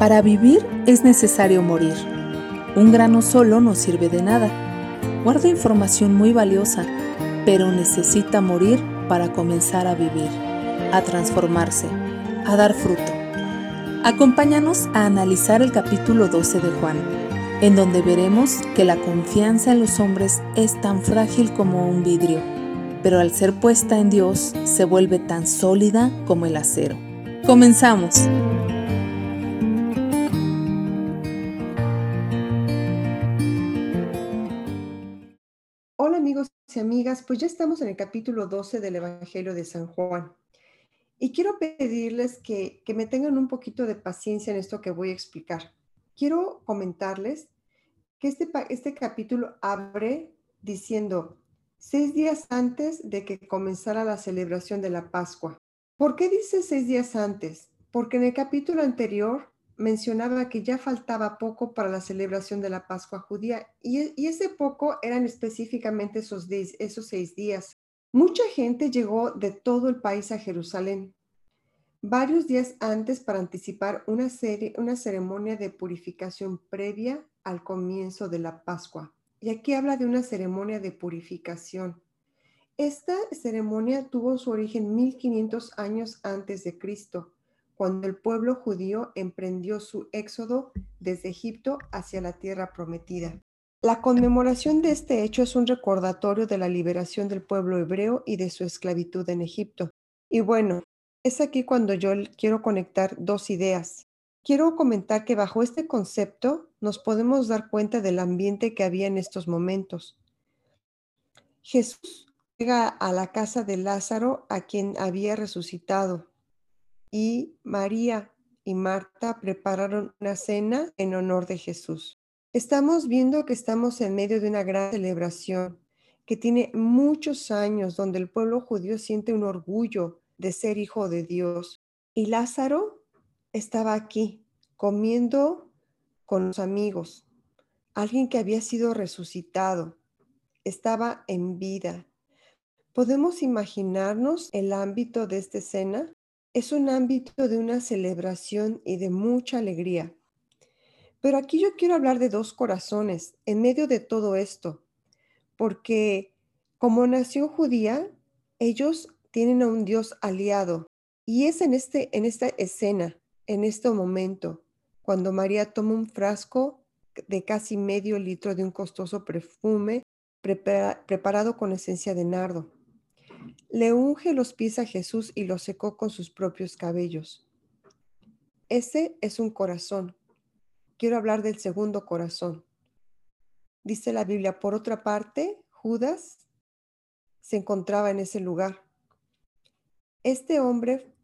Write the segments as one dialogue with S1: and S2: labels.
S1: Para vivir es necesario morir. Un grano solo no sirve de nada. Guarda información muy valiosa, pero necesita morir para comenzar a vivir, a transformarse, a dar fruto. Acompáñanos a analizar el capítulo 12 de Juan, en donde veremos que la confianza en los hombres es tan frágil como un vidrio, pero al ser puesta en Dios se vuelve tan sólida como el acero. Comenzamos.
S2: Amigas, pues ya estamos en el capítulo 12 del Evangelio de San Juan. Y quiero pedirles que, que me tengan un poquito de paciencia en esto que voy a explicar. Quiero comentarles que este, este capítulo abre diciendo, seis días antes de que comenzara la celebración de la Pascua. ¿Por qué dice seis días antes? Porque en el capítulo anterior mencionaba que ya faltaba poco para la celebración de la Pascua judía y, ese poco eran específicamente esos, esos seis días. Mucha gente llegó de todo el país a Jerusalén varios días antes para anticipar una, serie, una ceremonia de purificación previa al comienzo de la Pascua. Y aquí habla de una ceremonia de purificación. Esta ceremonia tuvo su origen 1500 años antes de Cristo cuando el pueblo judío emprendió su éxodo desde Egipto hacia la tierra prometida. La conmemoración de este hecho es un recordatorio de la liberación del pueblo hebreo y de su esclavitud en Egipto. Y bueno, es aquí cuando yo quiero conectar dos ideas. Quiero comentar que bajo este concepto nos podemos dar cuenta del ambiente que había en estos momentos. Jesús llega a la casa de Lázaro, a quien había resucitado, y María y Marta prepararon una cena en honor de Jesús. Estamos viendo que estamos en medio de una gran celebración que tiene muchos años donde el pueblo judío siente un orgullo de ser hijo de Dios. Y Lázaro estaba aquí comiendo con los amigos, alguien que había sido resucitado, estaba en vida. ¿Podemos imaginarnos el ámbito de esta escena? Es un ámbito de una celebración y de mucha alegría. Pero aquí yo quiero hablar de dos corazones en medio de todo esto, porque como nación judía, ellos tienen a un Dios aliado. Y es en, este, en esta escena, en este momento, cuando María toma un frasco de casi medio litro de un costoso perfume preparado con esencia de nardo le unge los pies a Jesús y los secó con sus propios cabellos. Ese es un corazón. Quiero hablar del segundo corazón. Dice la Biblia, por otra parte, Judas se encontraba en ese lugar. Este hombre,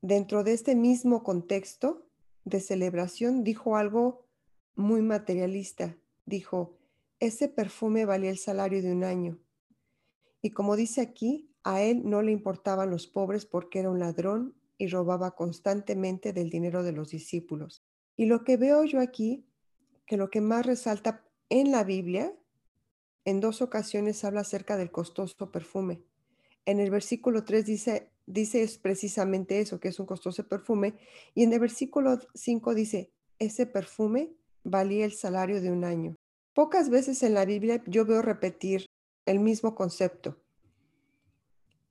S2: dentro de este mismo contexto de celebración, dijo algo muy materialista. Dijo, ese perfume valía el salario de un año. Y como dice aquí, a él no le importaban los pobres porque era un ladrón y robaba constantemente del dinero de los discípulos. Y lo que veo yo aquí, que lo que más resalta en la Biblia, en dos ocasiones habla acerca del costoso perfume. En el versículo 3 dice, dice es precisamente eso, que es un costoso perfume, y en el versículo 5 dice, ese perfume valía el salario de un año. Pocas veces en la Biblia yo veo repetir el mismo concepto.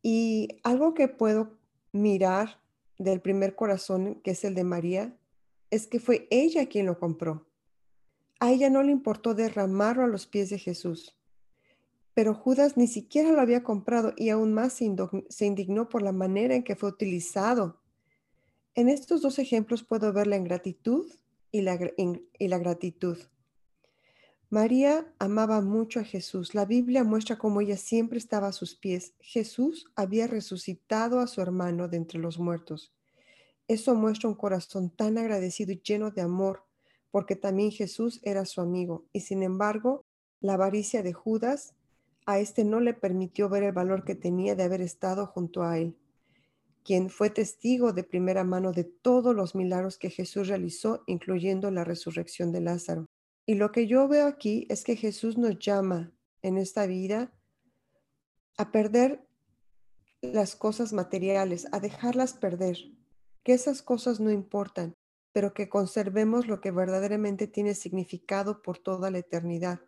S2: Y algo que puedo mirar del primer corazón, que es el de María, es que fue ella quien lo compró. A ella no le importó derramarlo a los pies de Jesús. Pero Judas ni siquiera lo había comprado y aún más se indignó por la manera en que fue utilizado. En estos dos ejemplos puedo ver la ingratitud y la, y la gratitud. María amaba mucho a Jesús. La Biblia muestra cómo ella siempre estaba a sus pies. Jesús había resucitado a su hermano de entre los muertos. Eso muestra un corazón tan agradecido y lleno de amor, porque también Jesús era su amigo. Y sin embargo, la avaricia de Judas a este no le permitió ver el valor que tenía de haber estado junto a él, quien fue testigo de primera mano de todos los milagros que Jesús realizó, incluyendo la resurrección de Lázaro. Y lo que yo veo aquí es que Jesús nos llama en esta vida a perder las cosas materiales, a dejarlas perder, que esas cosas no importan, pero que conservemos lo que verdaderamente tiene significado por toda la eternidad.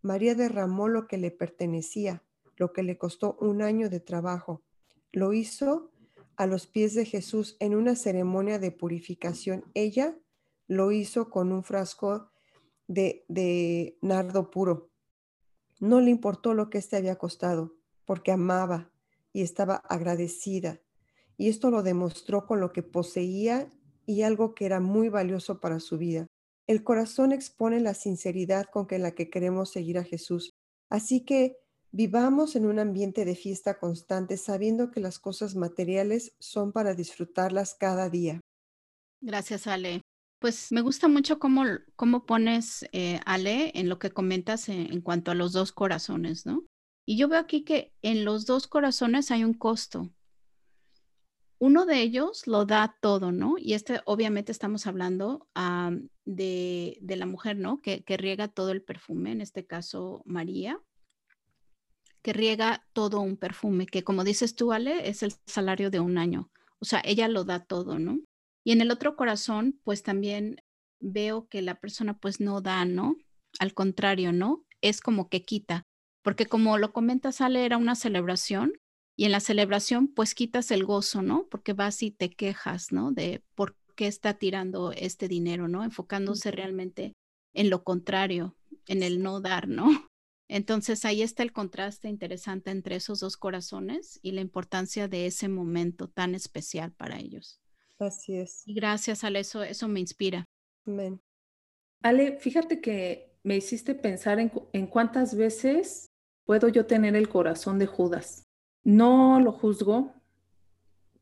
S2: María derramó lo que le pertenecía, lo que le costó un año de trabajo. Lo hizo a los pies de Jesús en una ceremonia de purificación. Ella lo hizo con un frasco de, nardo puro. No le importó lo que éste había costado, porque amaba y estaba agradecida. Y esto lo demostró con lo que poseía y algo que era muy valioso para su vida. El corazón expone la sinceridad con que la que queremos seguir a Jesús. Así que vivamos en un ambiente de fiesta constante, sabiendo que las cosas materiales son para disfrutarlas cada día.
S3: Gracias, Ale. Pues me gusta mucho cómo, cómo pones, eh, Ale, en lo que comentas en, cuanto a los dos corazones, ¿no? Y yo veo aquí que en los dos corazones hay un costo uno de ellos lo da todo, ¿no? Y este, obviamente, estamos hablando de, la mujer, ¿no? Que, que, riega todo el perfume, en este caso María, que riega todo un perfume, que como dices tú, Ale, es el salario de un año. O sea, ella lo da todo, ¿no? Y en el otro corazón, pues también veo que la persona pues no da, ¿no? Al contrario, ¿no? Es como que quita, porque como lo comentas, Ale, era una celebración y en la celebración, pues quitas el gozo, ¿no? Porque vas y te quejas, ¿no? De por qué está tirando este dinero, ¿no? Enfocándose realmente en lo contrario, en el no dar, ¿no? Entonces ahí está el contraste interesante entre esos dos corazones y la importancia de ese momento tan especial para ellos.
S2: Así es.
S3: Y gracias, Ale, eso, eso me inspira.
S2: Amén.
S1: Ale, fíjate que me hiciste pensar en, en cuántas veces puedo yo tener el corazón de Judas. No lo juzgo.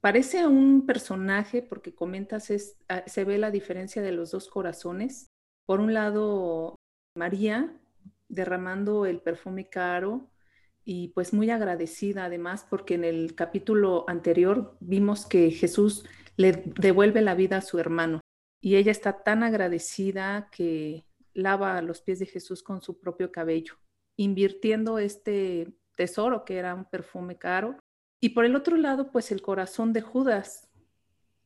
S1: Parece un personaje porque comentas, es, ah, se ve la diferencia de los dos corazones. Por un lado, María derramando el perfume caro y pues muy agradecida además porque en el capítulo anterior vimos que Jesús le devuelve la vida a su hermano y ella está tan agradecida que lava los pies de Jesús con su propio cabello, invirtiendo este tesoro, que era un perfume caro. Y por el otro lado, pues el corazón de Judas,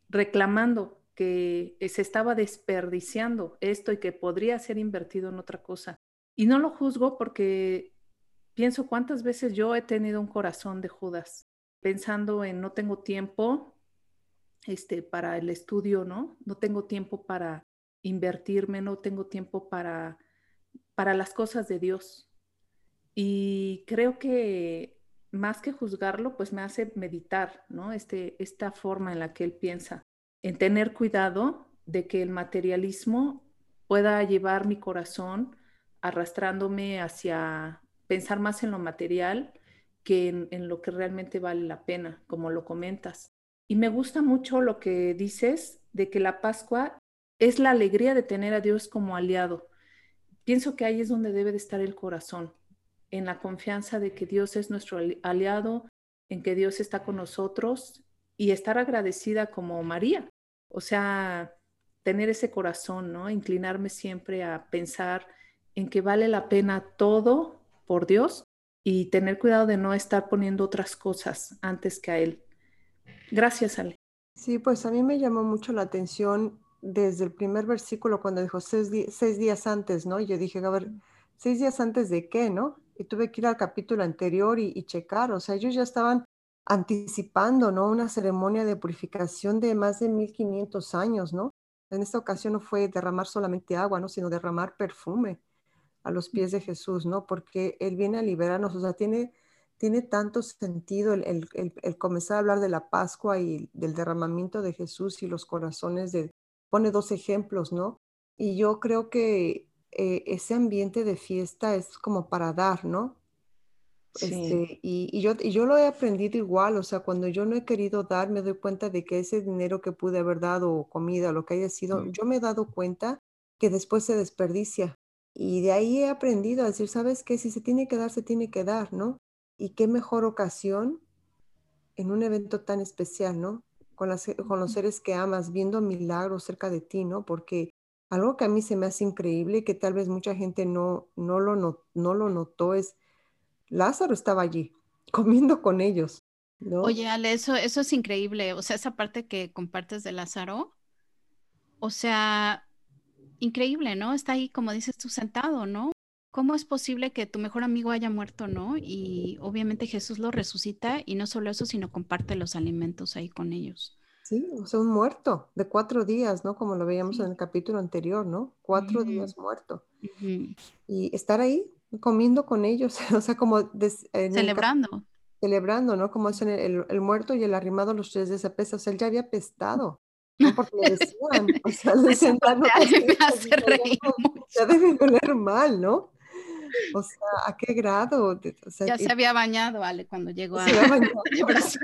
S1: reclamando que se estaba desperdiciando esto y que podría ser invertido en otra cosa. Y no lo juzgo porque pienso cuántas veces yo he tenido un corazón de Judas, pensando en no tengo tiempo este, para el estudio, ¿no? No tengo tiempo para invertirme, no tengo tiempo para, para las cosas de Dios. Y creo que más que juzgarlo, pues me hace meditar, ¿no? Este, esta forma en la que él piensa, en tener cuidado de que el materialismo pueda llevar mi corazón arrastrándome hacia pensar más en lo material que en, en, lo que realmente vale la pena, como lo comentas. Y me gusta mucho lo que dices de que la Pascua es la alegría de tener a Dios como aliado. Pienso que ahí es donde debe de estar el corazón, en la confianza de que Dios es nuestro aliado, en que Dios está con nosotros y estar agradecida como María. O sea, tener ese corazón, ¿no? Inclinarme siempre a pensar en que vale la pena todo por Dios y tener cuidado de no estar poniendo otras cosas antes que a Él. Gracias, Ale.
S2: Sí, pues a mí me llamó mucho la atención desde el primer versículo cuando dijo seis, días antes, ¿no? Y yo dije, a ver, seis días antes de qué, ¿no? y tuve que ir al capítulo anterior y, checar, o sea, ellos ya estaban anticipando, ¿no? Una ceremonia de purificación de más de 1500 años, ¿no? En esta ocasión no fue derramar solamente agua, ¿no? Sino derramar perfume a los pies de Jesús, ¿no? Porque Él viene a liberarnos, o sea, tiene, tiene tanto sentido el, el, comenzar a hablar de la Pascua y del derramamiento de Jesús y los corazones de, pone dos ejemplos, ¿no? Y yo creo que eh, ese ambiente de fiesta es como para dar, ¿no? Sí. Este, y, yo, y yo lo he aprendido igual, o sea, cuando yo no he querido dar, me doy cuenta de que ese dinero que pude haber dado, o comida, lo que haya sido, yo me he dado cuenta que después se desperdicia. Y de ahí he aprendido a decir, ¿sabes qué? Si se tiene que dar, se tiene que dar, ¿no? Y qué mejor ocasión en un evento tan especial, ¿no? Con, las, con los seres que amas, viendo milagros cerca de ti, ¿no? Porque algo que a mí se me hace increíble y que tal vez mucha gente no, no, lo, no, lo notó es, Lázaro estaba allí comiendo con ellos. ¿no?
S3: Oye, Ale, eso, eso es increíble. O sea, esa parte que compartes de Lázaro, O sea, increíble, ¿no? Está ahí, como dices tú, sentado, ¿no? ¿Cómo es posible que tu mejor amigo haya muerto, no? Y obviamente Jesús lo resucita y no solo eso, sino comparte los alimentos ahí con ellos.
S2: Sí, o sea, un muerto de cuatro días, ¿no? Como lo veíamos en el capítulo anterior, ¿no? Cuatro días muerto. Y estar ahí comiendo con ellos, o sea, como...
S3: celebrando.
S2: Celebrando, ¿no? Como dicen el, el, muerto y el arrimado los tres de esa pesa, o sea, él ya había pestado. No porque le decían, o sea, le decían, no, reír ya debe doler mal, ¿no? O sea, ¿a qué grado?
S3: ya se había bañado, Ale, cuando llegó a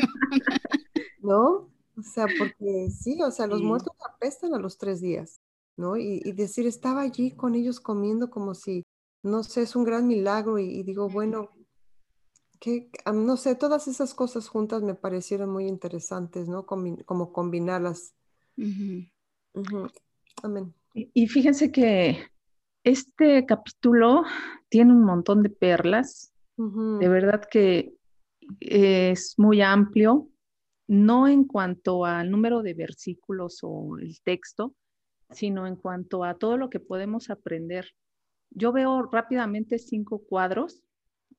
S2: ¿No? O sea, porque sí, o sea, los muertos apestan a los tres días, ¿no? Y, decir, estaba allí con ellos comiendo como si, no sé, es un gran milagro y, digo, bueno, que, no sé, todas esas cosas juntas me parecieron muy interesantes, ¿no? como combinarlas.
S1: Amén. Y, fíjense que este capítulo tiene un montón de perlas, de verdad que es muy amplio, no en cuanto al número de versículos o el texto, sino en cuanto a todo lo que podemos aprender. Yo veo rápidamente cinco cuadros,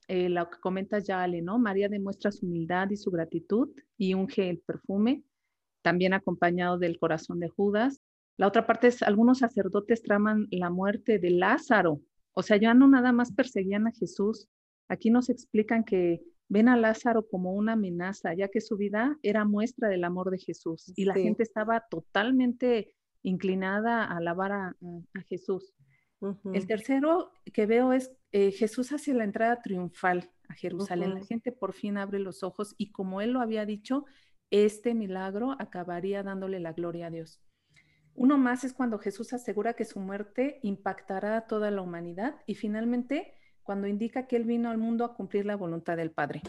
S1: eh, lo que comenta ya Ale, ¿no? María demuestra su humildad y su gratitud y unge el perfume, también acompañado del corazón de Judas. La otra parte es, algunos sacerdotes traman la muerte de Lázaro, o sea, ya no nada más perseguían a Jesús, aquí nos explican que ven a Lázaro como una amenaza, ya que su vida era muestra del amor de Jesús y la gente estaba totalmente inclinada a alabar a, Jesús. El tercero que veo es eh, Jesús hace la entrada triunfal a Jerusalén. La gente por fin abre los ojos y como él lo había dicho, este milagro acabaría dándole la gloria a Dios. Uno más es cuando Jesús asegura que su muerte impactará a toda la humanidad y finalmente cuando indica que Él vino al mundo a cumplir la voluntad del Padre.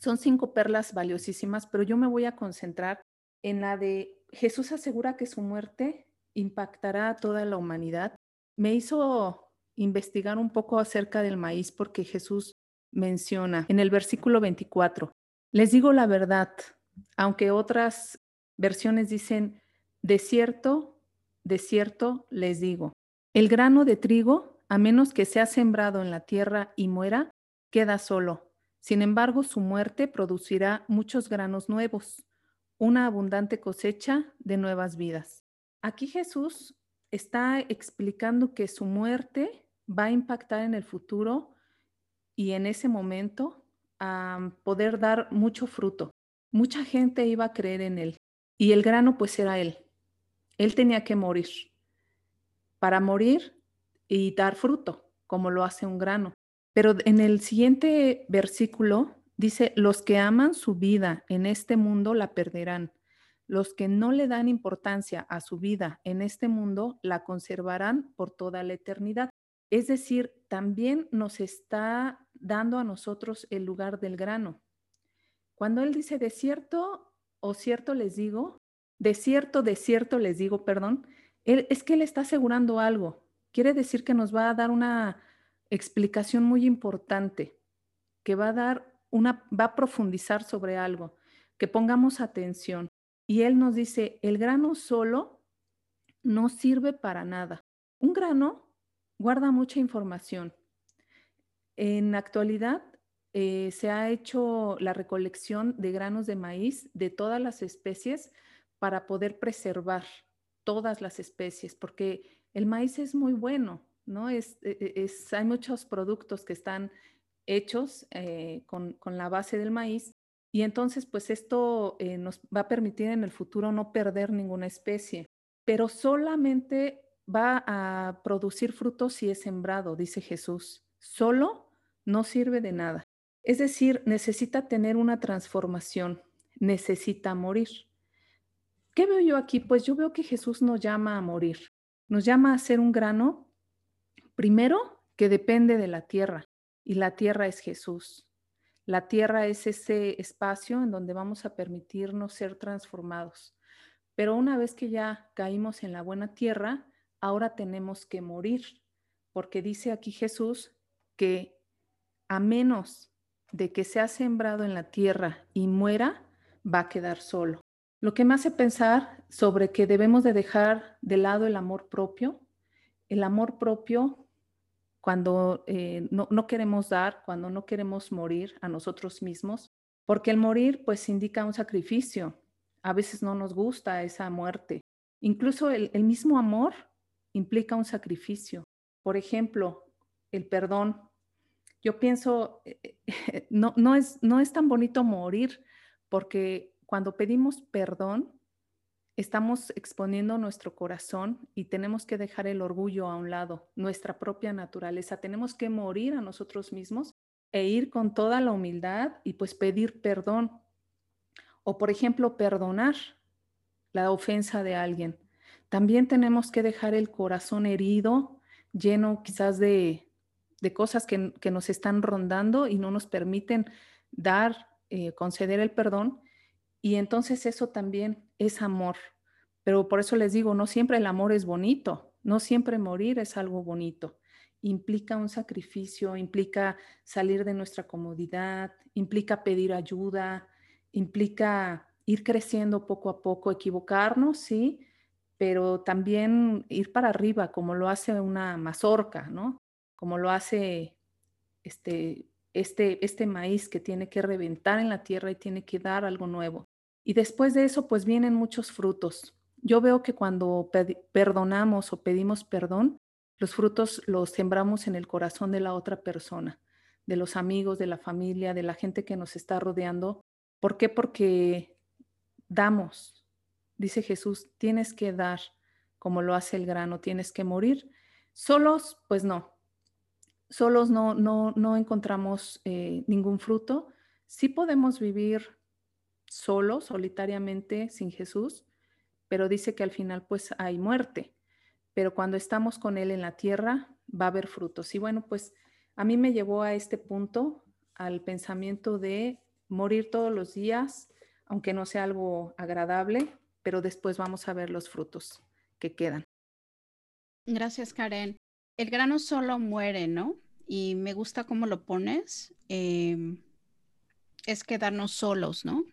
S1: Son cinco perlas valiosísimas, pero yo me voy a concentrar en la de Jesús asegura que su muerte impactará a toda la humanidad. Me hizo investigar un poco acerca del maíz porque Jesús menciona en el versículo 24, les digo la verdad, aunque otras versiones dicen, de cierto, de cierto les digo, el grano de trigo a menos que sea sembrado en la tierra y muera, queda solo. Sin embargo, su muerte producirá muchos granos nuevos, una abundante cosecha de nuevas vidas. Aquí Jesús está explicando que su muerte va a impactar en el futuro y en ese momento a poder dar mucho fruto. Mucha gente iba a creer en él y el grano pues era él. Él tenía que morir. Para morir y dar fruto, como lo hace un grano. Pero en el siguiente versículo dice, los que aman su vida en este mundo la perderán. Los que no le dan importancia a su vida en este mundo la conservarán por toda la eternidad. Es decir, también nos está dando a nosotros el lugar del grano. Cuando él dice de cierto o cierto les digo, de cierto, de cierto les digo, perdón, es que él está asegurando algo quiere decir que nos va a dar una explicación muy importante, que va a dar una, va a profundizar sobre algo, que pongamos atención. Y él nos dice, el grano solo no sirve para nada. Un grano guarda mucha información. En actualidad eh, se ha hecho la recolección de granos de maíz de todas las especies para poder preservar todas las especies, porque el maíz es muy bueno, ¿no? Es, e, e, hay muchos productos que están hechos eh, con, la base del maíz y entonces pues esto eh, nos va a permitir en el futuro no perder ninguna especie, pero solamente va a producir frutos si es sembrado, dice Jesús. Solo no sirve de nada. Es decir, necesita tener una transformación, necesita morir. ¿Qué veo yo aquí? Pues yo veo que Jesús nos llama a morir. Nos llama a ser un grano, primero, que depende de la tierra, y la tierra es Jesús. La tierra es ese espacio en donde vamos a permitirnos ser transformados. Pero una vez que ya caímos en la buena tierra, ahora tenemos que morir, porque dice aquí Jesús que a menos de que sea sembrado en la tierra y muera, va a quedar solo. Lo que me hace pensar sobre que debemos de dejar de lado el amor propio. El amor propio cuando eh, no, no, queremos dar, cuando no queremos morir a nosotros mismos, porque el morir pues indica un sacrificio. A veces no nos gusta esa muerte. Incluso el, el mismo amor implica un sacrificio. Por ejemplo, el perdón. Yo pienso, eh, eh, no, no, es, no es tan bonito morir porque cuando pedimos perdón, estamos exponiendo nuestro corazón y tenemos que dejar el orgullo a un lado, nuestra propia naturaleza. Tenemos que morir a nosotros mismos e ir con toda la humildad y pues pedir perdón. O por ejemplo, perdonar la ofensa de alguien. También tenemos que dejar el corazón herido, lleno quizás de, de cosas que, que, nos están rondando y no nos permiten dar, eh, conceder el perdón y entonces eso también es amor. Pero por eso les digo, no siempre el amor es bonito, no siempre morir es algo bonito. Implica un sacrificio, implica salir de nuestra comodidad, implica pedir ayuda, implica ir creciendo poco a poco, equivocarnos, sí, pero también ir para arriba, como lo hace una mazorca, ¿no? Como lo hace este, este, este maíz que tiene que reventar en la tierra y tiene que dar algo nuevo. Y después de eso, pues vienen muchos frutos. Yo veo que cuando perdonamos o pedimos perdón, los frutos los sembramos en el corazón de la otra persona, de los amigos, de la familia, de la gente que nos está rodeando. ¿Por qué? Porque damos. Dice Jesús, tienes que dar como lo hace el grano, tienes que morir. Solos, pues no. Solos no, no, no encontramos eh, ningún fruto. Sí podemos vivir solo, solitariamente, sin Jesús, pero dice que al final pues hay muerte, pero cuando estamos con Él en la tierra va a haber frutos. Y bueno, pues a mí me llevó a este punto, al pensamiento de morir todos los días, aunque no sea algo agradable, pero después vamos a ver los frutos que quedan.
S3: Gracias, Karen. El grano solo muere, ¿no? Y me gusta cómo lo pones. Em, es quedarnos solos, ¿no?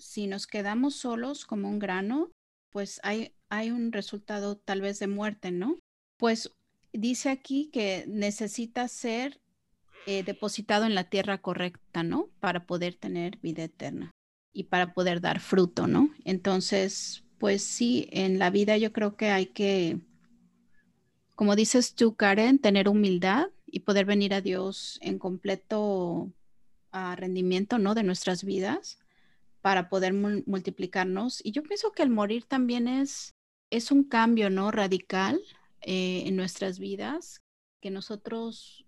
S3: si nos quedamos solos como un grano, pues hay, hay un resultado tal vez de muerte, ¿no? Pues dice aquí que necesita ser eh, depositado en la tierra correcta, ¿no? Para poder tener vida eterna y para poder dar fruto, ¿no? Entonces, pues sí, en la vida yo creo que hay que, como dices tú, Karen, tener humildad y poder venir a Dios en completo ah, rendimiento, ¿no? De nuestras vidas para poder multiplicarnos. Y yo pienso que el morir también es, es un cambio, ¿no? Radical eh, en nuestras vidas, que nosotros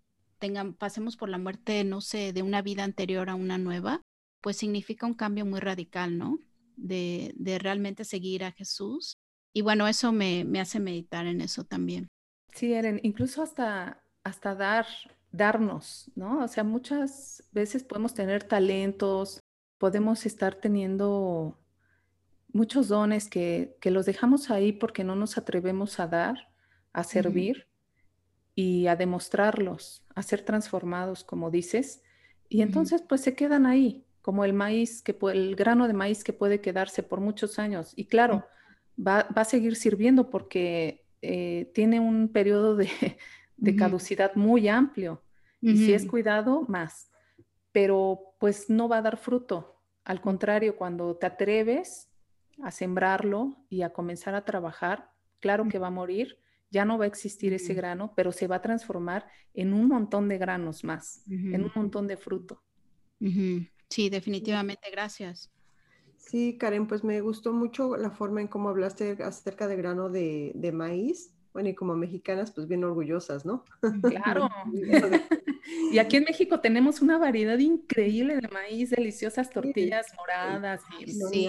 S3: pasemos por la muerte, no sé, de una vida anterior a una nueva, pues significa un cambio muy radical, ¿no? De, de realmente seguir a Jesús. Y bueno, eso me, me, hace meditar en eso también.
S1: Sí, Eren, incluso hasta, hasta dar, darnos, ¿no? O sea, muchas veces podemos tener talentos, podemos estar teniendo muchos dones que, los dejamos ahí porque no nos atrevemos a dar, a servir y a demostrarlos, a ser transformados, como dices. Y entonces pues se quedan ahí, como el maíz, que el grano de maíz que puede quedarse por muchos años. Y claro, va, a seguir sirviendo porque eh, tiene un periodo de, caducidad muy amplio. Y si es cuidado, más. Pero pues no va a dar fruto al contrario, cuando te atreves a sembrarlo y a comenzar a trabajar, claro que va a morir, ya no va a existir ese grano, pero se va a transformar en un montón de granos más, en un montón de fruto.
S3: Sí, definitivamente, gracias.
S2: Sí, Karen, pues me gustó mucho la forma en cómo hablaste acerca del grano de, de maíz. Bueno, y como mexicanas, pues bien orgullosas, ¿no?
S1: Claro. Y aquí en México tenemos una variedad increíble de maíz, deliciosas tortillas moradas.
S3: sí,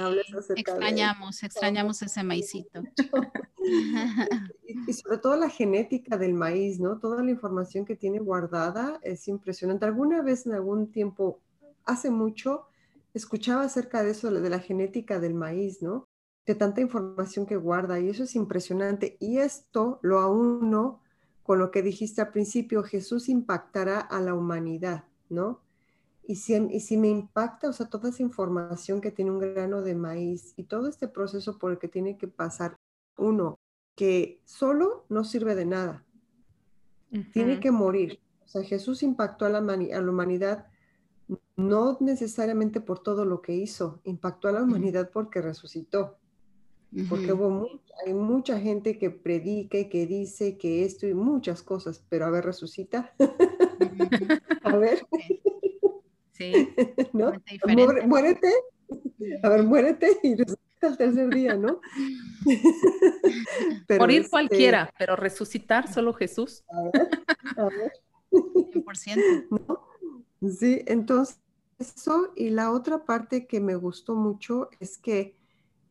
S3: extrañamos, extrañamos ese maicito.
S2: y, sobre todo la genética del maíz, ¿no? Toda la información que tiene guardada es impresionante. Alguna vez en algún tiempo, hace mucho, escuchaba acerca de eso, de la genética del maíz, ¿no? De tanta información que guarda y eso es impresionante. Y esto lo aún no con lo que dijiste al principio, Jesús impactará a la humanidad, ¿no? Y si, y si me impacta, o sea, toda esa información que tiene un grano de maíz y todo este proceso por el que tiene que pasar uno, que solo no sirve de nada, tiene que morir. O sea, Jesús impactó a la, a la humanidad no necesariamente por todo lo que hizo, impactó a la humanidad porque resucitó. Porque hubo hay mucha gente que predica y que dice que esto y muchas cosas, pero a ver, resucita. a ver. Sí. ¿No? Muérete. A ver, muérete y resucita el tercer día, ¿no?
S1: Morir este cualquiera, pero resucitar solo Jesús. A ver,
S3: a ver. 100%.
S2: Sí, entonces eso y la otra parte que me gustó mucho es que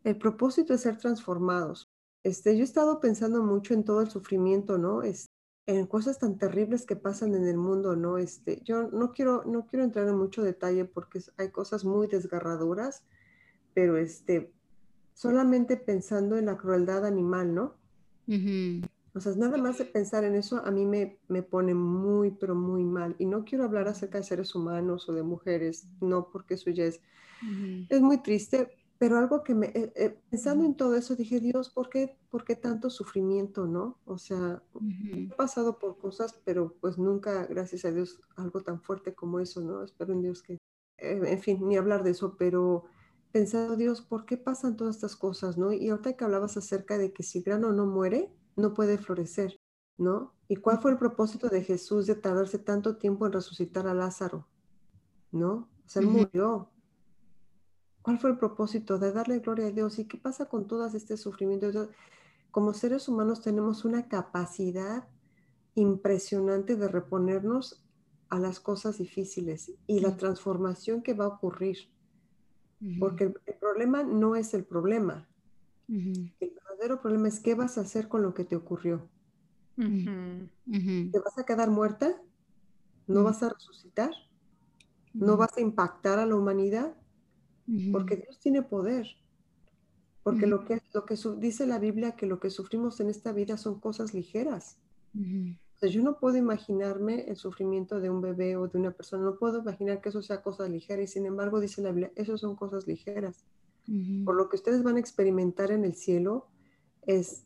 S2: el propósito es ser transformados. Este, yo he estado pensando mucho en todo el sufrimiento, ¿no? Es, en cosas tan terribles que pasan en el mundo, ¿no? Este, yo no quiero, no quiero entrar en mucho detalle porque hay cosas muy desgarradoras, pero este, solamente pensando en la crueldad animal, ¿no? O sea, nada más de pensar en eso a mí me, me pone muy, pero muy mal. Y no quiero hablar acerca de seres humanos o de mujeres, no, porque eso ya es, es muy triste, pero algo que me, eh, eh, pensando en todo eso, dije, Dios, ¿por qué, ¿por qué tanto sufrimiento, no? O sea, he pasado por cosas, pero pues nunca, gracias a Dios, algo tan fuerte como eso, ¿no? Espero en Dios que, eh, en fin, ni hablar de eso, pero pensando, Dios, ¿por qué pasan todas estas cosas, no? Y ahorita que hablabas acerca de que si grano no muere, no puede florecer, ¿no? ¿Y cuál fue el propósito de Jesús de tardarse tanto tiempo en resucitar a Lázaro? ¿No? O sea, él murió, ¿Cuál fue el propósito de darle gloria a Dios? ¿Y qué pasa con todas este sufrimiento? Como seres humanos tenemos una capacidad impresionante de reponernos a las cosas difíciles y la transformación que va a ocurrir. Porque el, problema no es el problema. El verdadero problema es qué vas a hacer con lo que te ocurrió. ¿Te vas a quedar muerta? ¿No vas a resucitar? ¿No vas a impactar a la humanidad? porque Dios tiene poder. Porque lo que, lo que dice la Biblia, que lo que sufrimos en esta vida son cosas ligeras. yo no puedo imaginarme el sufrimiento de un bebé o de una persona, no puedo imaginar que eso sea cosa ligera y sin embargo dice la Biblia, eso son cosas ligeras. Por lo que ustedes van a experimentar en el cielo es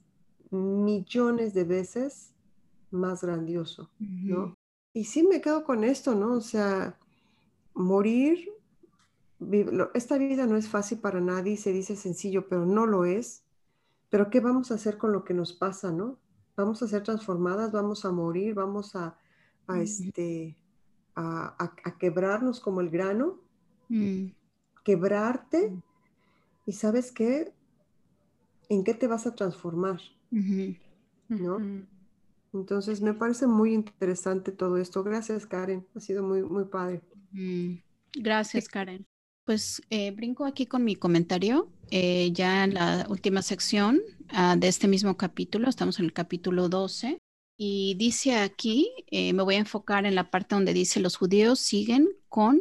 S2: millones de veces más grandioso, ¿no? Y sí me quedo con esto, ¿no? O sea, morir esta vida no es fácil para nadie, se dice sencillo, pero no lo es. Pero ¿qué vamos a hacer con lo que nos pasa, no? Vamos a ser transformadas, vamos a morir, vamos a, este, a, quebrarnos como el grano, mm. quebrarte. Mm. ¿Y sabes qué? ¿En qué te vas a transformar? ¿No? Entonces me parece muy interesante todo esto. Gracias, Karen. Ha sido muy, muy padre.
S3: Gracias, Karen. Pues eh, brinco aquí con mi comentario, eh, ya en la última sección ah, de este mismo capítulo, estamos en el capítulo 12, y dice aquí, eh, me voy a enfocar en la parte donde dice los judíos siguen con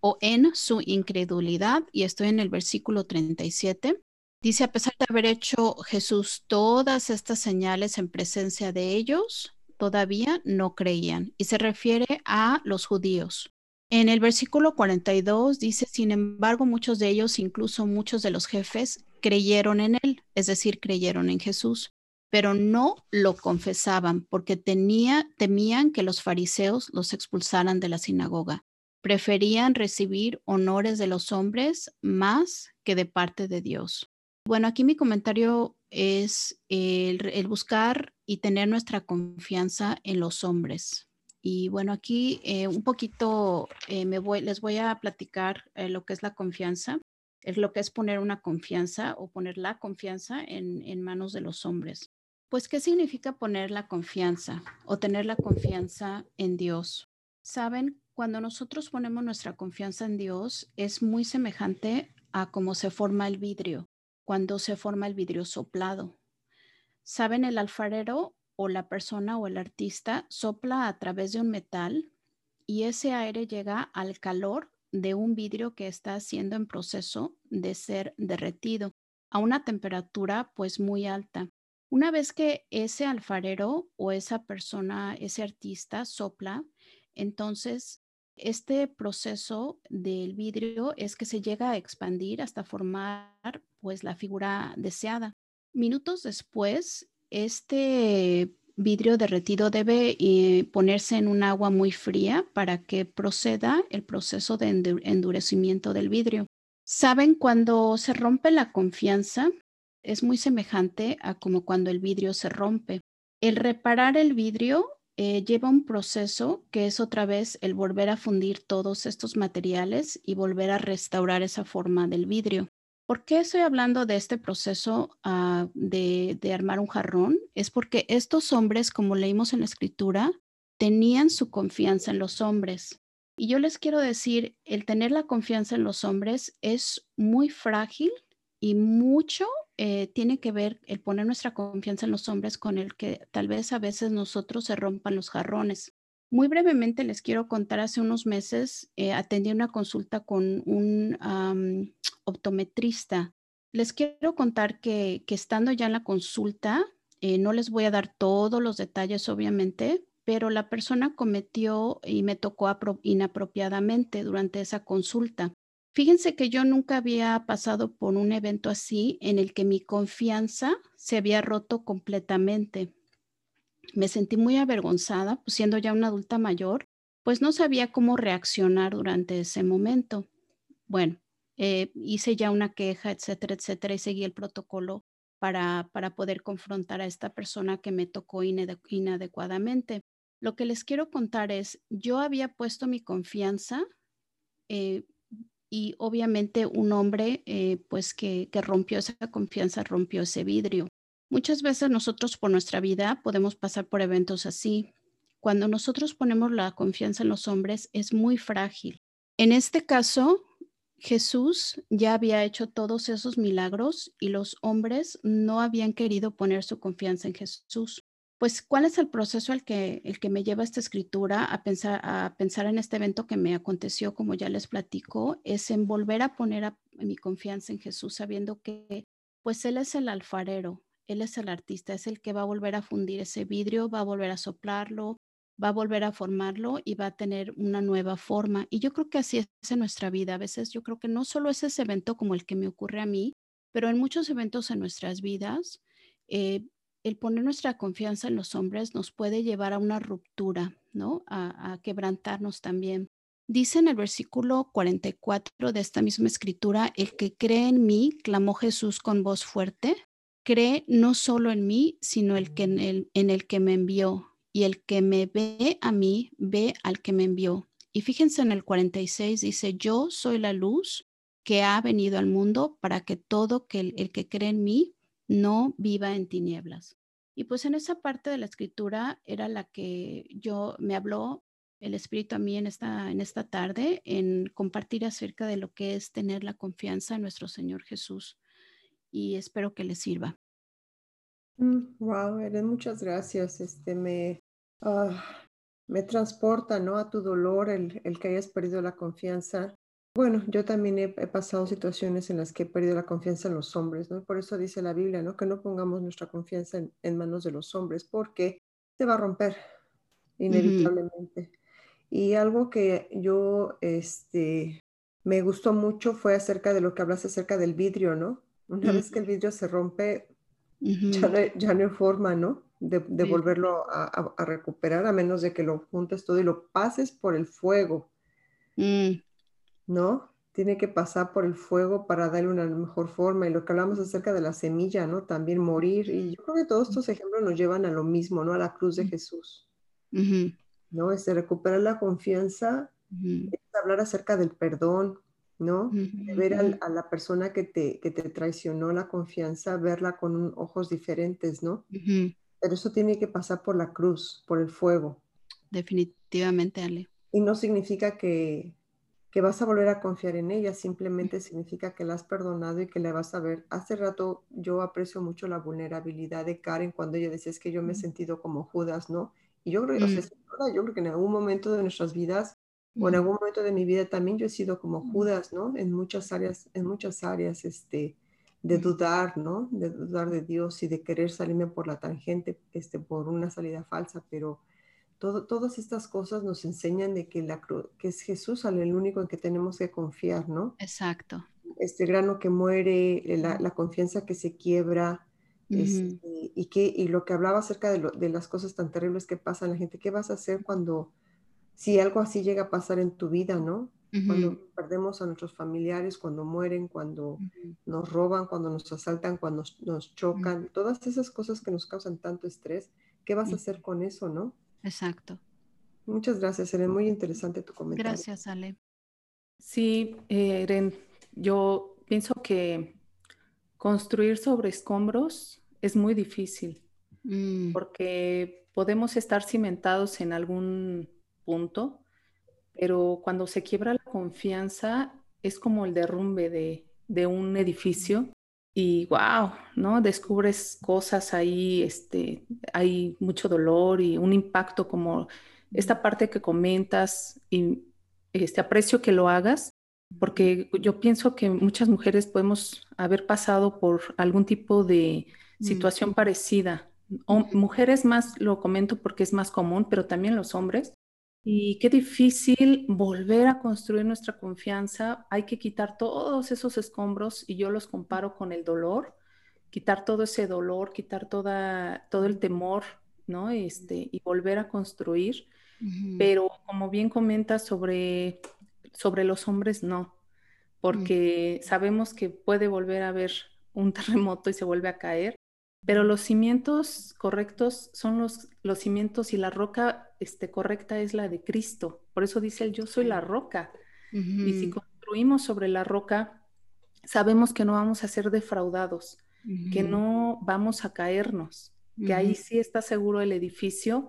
S3: o en su incredulidad, y estoy en el versículo 37. Dice, a pesar de haber hecho Jesús todas estas señales en presencia de ellos, todavía no creían, y se refiere a los judíos. En el versículo 42 dice, sin embargo, muchos de ellos, incluso muchos de los jefes, creyeron en él, es decir, creyeron en Jesús, pero no lo confesaban porque temían que los fariseos los expulsaran de la sinagoga. Preferían recibir honores de los hombres más que de parte de Dios. Bueno, aquí mi comentario es el, buscar y tener nuestra confianza en los hombres, y bueno, aquí eh, un poquito eh, me voy, les voy a platicar eh, lo que es la confianza, es lo que es poner una confianza o poner la confianza en manos de los hombres. Pues, ¿qué significa poner la confianza o tener la confianza en Dios? Saben, cuando nosotros ponemos nuestra confianza en Dios, es muy semejante a cómo se forma el vidrio, cuando se forma el vidrio soplado. Saben, el alfarero o la persona o el artista sopla a través de un metal y ese aire llega al calor de un vidrio que está siendo en proceso de ser derretido a una temperatura pues muy alta. Una vez que ese alfarero o esa persona, ese artista sopla, entonces Este proceso del vidrio es que se llega a expandir hasta formar pues la figura deseada. Minutos después, este vidrio derretido debe eh, ponerse en un agua muy fría para que proceda el proceso de endurecimiento del vidrio. Saben, cuando se rompe la confianza, es muy semejante a como cuando el vidrio se rompe. El reparar el vidrio eh, lleva un proceso que es otra vez el volver a fundir todos estos materiales y volver a restaurar esa forma del vidrio. ¿Por qué estoy hablando de este proceso ah, de, armar un jarrón? Es porque estos hombres, como leímos en la escritura, tenían su confianza en los hombres. Y yo les quiero decir, el tener la confianza en los hombres es muy frágil y mucho eh, tiene que ver el poner nuestra confianza en los hombres con el que tal vez a veces nosotros se rompan los jarrones. Muy brevemente les quiero contar, hace unos meses eh, atendí una consulta con un optometrista. Les quiero contar que, estando ya en la consulta, eh, no les voy a dar todos los detalles, obviamente, pero la persona cometió y me tocó inapropiadamente durante esa consulta. Fíjense que yo nunca había pasado por un evento así en el que mi confianza se había roto completamente. Me sentí muy avergonzada, pues siendo ya una adulta mayor, pues no sabía cómo reaccionar durante ese momento. Bueno, eh, hice ya una queja, etcétera, etcétera, y seguí el protocolo para, para poder confrontar a esta persona que me tocó inadecuadamente. Lo que les quiero contar es, yo había puesto mi confianza eh, y obviamente un hombre eh, pues que, que rompió esa confianza, rompió ese vidrio. Muchas veces nosotros por nuestra vida podemos pasar por eventos así. Cuando nosotros ponemos la confianza en los hombres es muy frágil. En este caso, Jesús ya había hecho todos esos milagros y los hombres no habían querido poner su confianza en Jesús. Pues, ¿cuál es el proceso al que, el que me lleva esta escritura a pensar, a pensar en este evento que me aconteció, como ya les platico? Es en volver a poner mi confianza en Jesús, sabiendo que, pues, Él es el alfarero, Él es el artista, es el que va a volver a fundir ese vidrio, va a volver a soplarlo, va a volver a formarlo y va a tener una nueva forma. Y yo creo que así es en nuestra vida. A veces yo creo que no solo es ese evento como el que me ocurre a mí, pero en muchos eventos en nuestras vidas, eh, el poner nuestra confianza en los hombres nos puede llevar a una ruptura, ¿no? A, quebrantarnos también. Dice en el versículo 44 de esta misma escritura, el que cree en mí, clamó Jesús con voz fuerte, cree no solo en mí, sino el que en, el, en el que me envió. Y el que me ve a mí, ve al que me envió. Y fíjense en el 46, dice, yo soy la luz que ha venido al mundo para que todo que el que cree en mí no viva en tinieblas. Y pues en esa parte de la escritura era la que yo me habló el Espíritu a mí en esta, en esta tarde, en compartir acerca de lo que es tener la confianza en nuestro Señor Jesús. Y espero que les sirva.
S2: Wow, mm, Eren, muchas gracias. Este me, ah, me transporta ¿no? a tu dolor el, el que hayas perdido la confianza bueno, yo también he, pasado situaciones en las que he perdido la confianza en los hombres, ¿no? Por eso dice la Biblia, ¿no? Que no pongamos nuestra confianza en, manos de los hombres, porque se va a romper inevitablemente. Y algo que yo, este, me gustó mucho fue acerca de lo que hablas acerca del vidrio, ¿no? Una vez que el vidrio se rompe, ya, no, hay forma, ¿no? De, volverlo a, recuperar, a menos de que lo juntes todo y lo pases por el fuego. Mm. ¿no? Tiene que pasar por el fuego para darle una mejor forma. Y lo que hablamos acerca de la semilla, ¿no? También morir. Y yo creo que todos estos ejemplos nos llevan a lo mismo, ¿no? A la cruz de Jesús. ¿No? Es de recuperar la confianza, es hablar acerca del perdón, ¿no? De ver a, la persona que te, que te traicionó la confianza, verla con ojos diferentes, ¿no? Pero eso tiene que pasar por la cruz, por el fuego.
S3: Definitivamente, Ale.
S2: Y no significa que, que vas a volver a confiar en ella, simplemente significa que la has perdonado y que le vas a ver. Hace rato yo aprecio mucho la vulnerabilidad de Karen cuando ella decía es que yo me he sentido como Judas, ¿no? Y yo creo, mm. yo creo que en algún momento de nuestras vidas o en algún momento de mi vida también yo he sido como Judas, ¿no? En muchas áreas, en muchas áreas, este, de dudar, ¿no? De dudar de Dios y de querer salirme por la tangente, este, por una salida falsa, pero todas estas cosas nos enseñan de que, la, que es Jesús el único en que tenemos que confiar, ¿no?
S3: Exacto.
S2: Este grano que muere, la, confianza que se quiebra, este, y, que, y lo que hablaba acerca de, de, las cosas tan terribles que pasan la gente, ¿qué vas a hacer cuando, si algo así llega a pasar en tu vida, ¿no? Cuando perdemos a nuestros familiares, cuando mueren, cuando nos roban, cuando nos asaltan, cuando nos, chocan, todas esas cosas que nos causan tanto estrés, ¿qué vas a hacer con eso, no?
S3: Exacto.
S2: Muchas gracias, Eren. Muy interesante tu comentario.
S3: Gracias, Ale.
S1: Sí, eh, Eren, yo pienso que construir sobre escombros es muy difícil mm. porque podemos estar cimentados en algún punto, pero cuando se quiebra la confianza es como el derrumbe de, de un edificio y wow, ¿no? Descubres cosas ahí, este, hay mucho dolor y un impacto como esta parte que comentas y este aprecio que lo hagas, porque yo pienso que muchas mujeres podemos haber pasado por algún tipo de mm. situación parecida. O, mujeres más lo comento porque es más común, pero también los hombres, y qué difícil volver a construir nuestra confianza. Hay que quitar todos esos escombros y yo los comparo con el dolor, quitar todo ese dolor, quitar toda, todo el temor, ¿no? Este, y volver a construir. Pero como bien comentas sobre, sobre los hombres, no, porque sabemos que puede volver a haber un terremoto y se vuelve a caer pero los cimientos correctos son los, los cimientos y la roca este, correcta es la de Cristo. Por eso dice él, yo soy la roca. Y si construimos sobre la roca, sabemos que no vamos a ser defraudados, que no vamos a caernos, que ahí sí está seguro el edificio.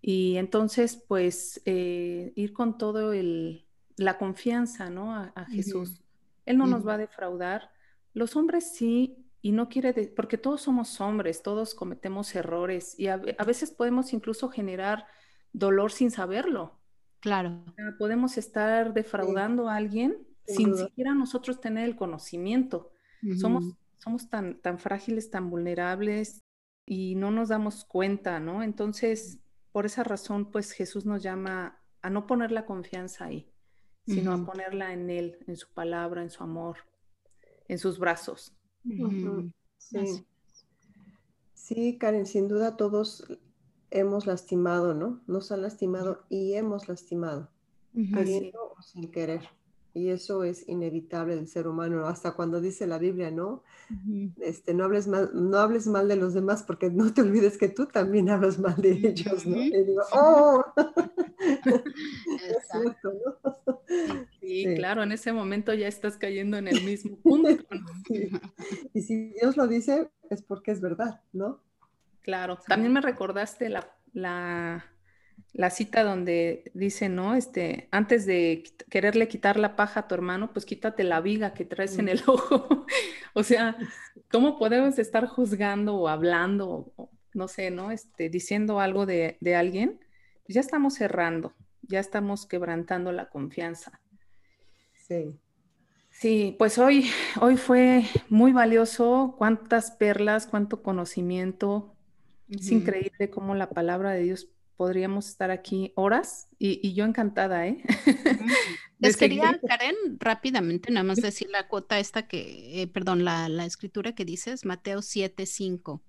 S1: Y entonces, pues, eh, ir con todo el, la confianza, ¿no? A, a Jesús. Él no nos va a defraudar. Los hombres sí y no quiere, porque todos somos hombres, todos cometemos errores y a, veces podemos incluso generar dolor sin saberlo.
S3: Claro.
S1: podemos estar defraudando a alguien sin siquiera nosotros tener el conocimiento. Somos, somos tan, tan frágiles, tan vulnerables y no nos damos cuenta, ¿no? Entonces, por esa razón, pues Jesús nos llama a no poner la confianza ahí, sino a ponerla en Él, en su palabra, en su amor, en sus brazos.
S2: Sí. sí, Karen, sin duda todos hemos lastimado, ¿no? Nos han lastimado y hemos lastimado, queriendo o sin querer. Y eso es inevitable del ser humano, hasta cuando dice la Biblia, ¿no? este, no, hables mal, no hables mal de los demás porque no te olvides que tú también hablas mal de ellos, ¿no? Y digo, ¡oh!
S1: Exacto. ¿no? Sí, claro, en ese momento ya estás cayendo en el mismo punto.
S2: Y si Dios lo dice, es porque es verdad, ¿no?
S1: Claro, también me recordaste la, la la cita donde dice, ¿no? Este, antes de quererle quitar la paja a tu hermano, pues quítate la viga que traes en el ojo. o sea, ¿cómo podemos estar juzgando o hablando, o, no sé, ¿no? Este, diciendo algo de, de alguien? Pues ya estamos cerrando, ya estamos quebrantando la confianza.
S2: Sí.
S1: Sí, pues hoy, hoy fue muy valioso, cuántas perlas, cuánto conocimiento. Es increíble cómo la palabra de Dios podríamos estar aquí horas y, yo encantada, ¿eh?
S3: Les quería, Karen, rápidamente, nada más decir la cuota esta que, eh, perdón, la, escritura que dices, Mateo 7.5.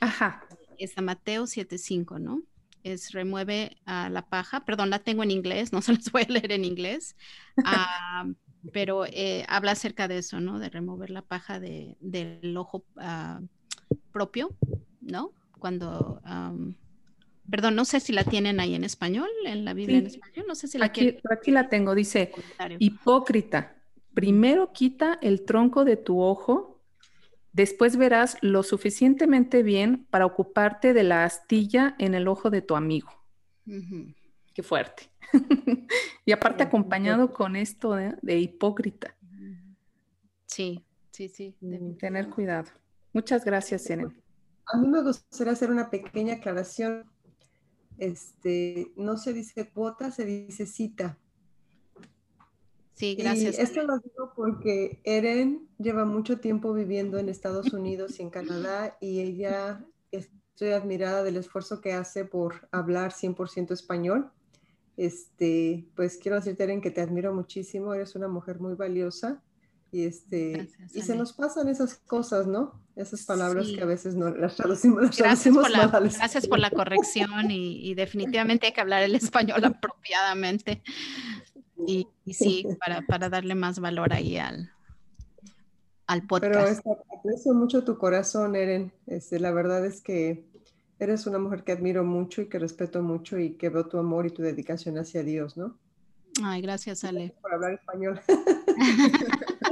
S1: Ajá.
S3: Es a Mateo 7.5, ¿no? Es remueve a la paja, perdón, la tengo en inglés, no se las voy a leer en inglés, ah, pero eh, habla acerca de eso, ¿no? De remover la paja de, del ojo ah, propio, ¿no? Cuando... Perdón, no sé si la tienen ahí en español, en la Biblia en español, no sé si la
S1: aquí, aquí la tengo, dice, hipócrita, primero quita el tronco de tu ojo, después verás lo suficientemente bien para ocuparte de la astilla en el ojo de tu amigo. Qué fuerte. y aparte acompañado con esto de, hipócrita.
S3: Sí, sí, sí.
S1: Tener cuidado. Muchas gracias, Senen.
S2: A mí me gustaría hacer una pequeña aclaración este, no se dice cuota, se dice cita.
S3: Sí, gracias.
S2: Y esto lo digo porque Eren lleva mucho tiempo viviendo en Estados Unidos y en Canadá y ella estoy admirada del esfuerzo que hace por hablar 100% español. Este, pues quiero decirte, Eren, que te admiro muchísimo, eres una mujer muy valiosa y, este, y se nos pasan esas cosas, ¿no? Esas palabras que a veces no las traducimos, las
S3: gracias, por la, gracias por la corrección y, definitivamente hay que hablar el español apropiadamente. Y, sí, para, para, darle más valor ahí al, al podcast.
S2: Pero aprecio mucho tu corazón, Eren. Este, la verdad es que eres una mujer que admiro mucho y que respeto mucho y que veo tu amor y tu dedicación hacia Dios, ¿no?
S3: Ay, gracias, Ale.
S2: por hablar español.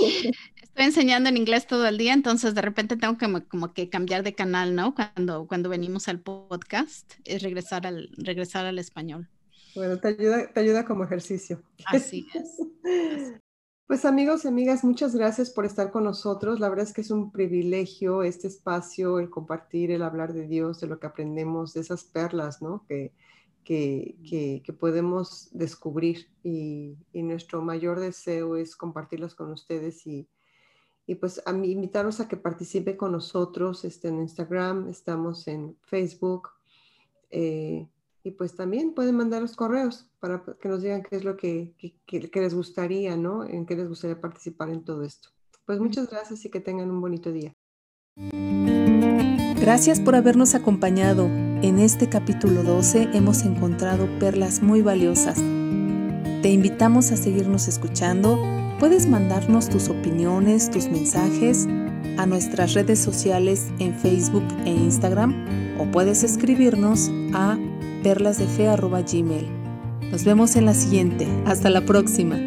S3: Estoy enseñando en inglés todo el día, entonces de repente tengo que como que cambiar de canal, ¿no? Cuando, cuando venimos al podcast, es regresar al, regresar al español.
S2: Bueno, te ayuda, te ayuda como ejercicio.
S3: Así es.
S2: Pues amigos y amigas, muchas gracias por estar con nosotros. La verdad es que es un privilegio este espacio, el compartir, el hablar de Dios, de lo que aprendemos, de esas perlas, ¿no? Que, que, que, podemos descubrir y, nuestro mayor deseo es compartirlas con ustedes y, y pues a mí, invitarlos a que participe con nosotros este, en Instagram, estamos en Facebook eh, y pues también pueden mandar los correos para que nos digan qué es lo que, que les gustaría, ¿no? En qué les gustaría participar en todo esto. Pues muchas gracias y que tengan un bonito día.
S1: Gracias por habernos acompañado. En este capítulo 12 hemos encontrado perlas muy valiosas. Te invitamos a seguirnos escuchando. Puedes mandarnos tus opiniones, tus mensajes a nuestras redes sociales en Facebook e Instagram o puedes escribirnos a perlasdefe.gmail. Nos vemos en la siguiente. Hasta la próxima.